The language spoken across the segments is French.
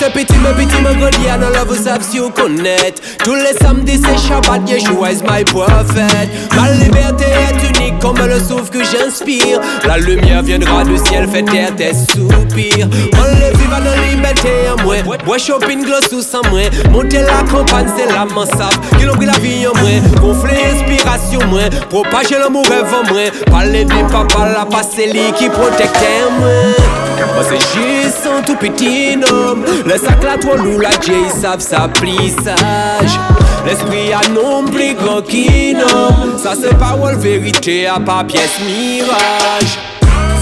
me petit, me godian, all of us have you connect. Tous les samedis, c'est Shabbat, Yeshua is my prophet. Ma liberté est unique comme le souffle que j'inspire. La lumière viendra du ciel, fait taire tes soupirs. On les vivra dans liberté en moi. Bois shopping gloss ou sans moi. Monter la campagne, c'est la mansable. Qui l'ont la vie en moi. Gonfler inspiration moi. Propager l'amour rêve en moi. Parler des papa, la passé qui protectait moi. Moi c'est juste un tout petit homme. Le sac là trop lourd, la J savent sa plissage L'esprit a non plus grand qu'un Ça c'est parole vérité à pas pièce mirage.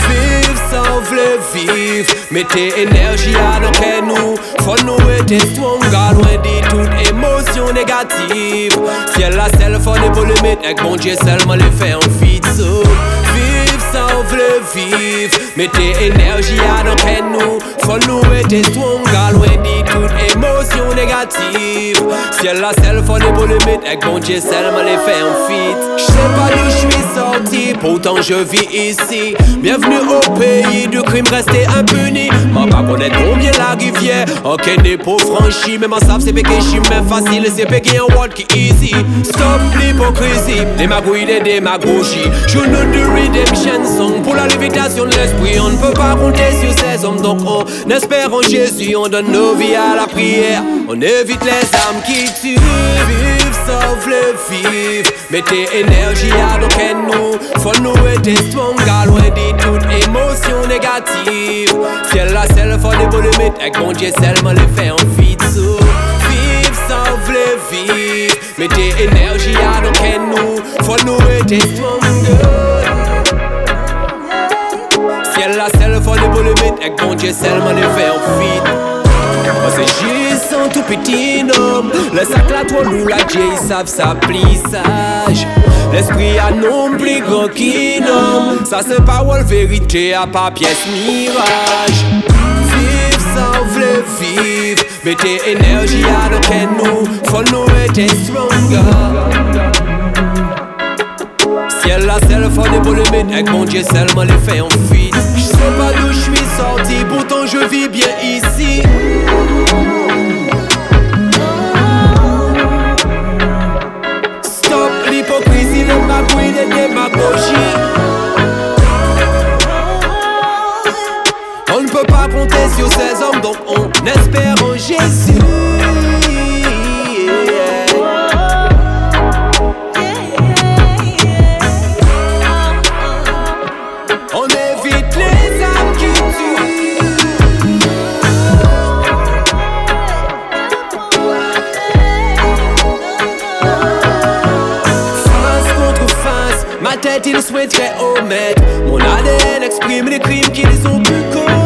Vive sans vle vivre. Mettez énergie à nos nous. Faut nous être strong loin de toute émotion négative Ciel la selle faut les volumes Avec mon Dieu seulement les fait en fit sans vle vivre Mettez énergie à nos peines nous Faut nous être strong loin de toute émotion négative. Ciel la selle les beaux mettre Avec mon Dieu seulement les faire en fit. J'sais pas d'où j'suis sorti Pourtant je vis ici. Bienvenue au pays du crime resté impuni. Ma pas connaître combien la rivière? Ok n'est pas franchi Mais ma savent c'est péché même facile C'est péché en qui easy. Stop l'hypocrisie. Les magouilles des démagogies Journaux de redemption pour la lévitation de l'esprit. On ne peut pas compter sur ces hommes, donc on espère en Jésus. On donne nos vies à la prière. On évite les âmes qui tuent. Vive, sauve le vivre. Mettez énergie à nos nous. Faut nous être strong, loin de toute émotion négative. Ciel la selle, faut les volumes. Avec mon Dieu seulement les fait en fit Vive, sauve le vivre. Mettez énergie à nos nous. Faut nous être strong. Ciel la selle faut les volumes Avec mon Dieu seulement les faire vite Moi c'est juste un tout petit homme. Le sac là trop lourd la J savent sa plissage. L'esprit a non plus grand homme Ça c'est parole vérité à pas pièce mirage. Vive sans vle vivre. Mettez énergie à nos nous. Faut nous être stronger Ciel la selle faut des volumes Avec mon Dieu seulement les fait en fuite Je sais pas d'où je suis sorti Pourtant je vis bien tête, il souhaiterait omettre. Mon ADN exprime les crimes qui ne sont plus connus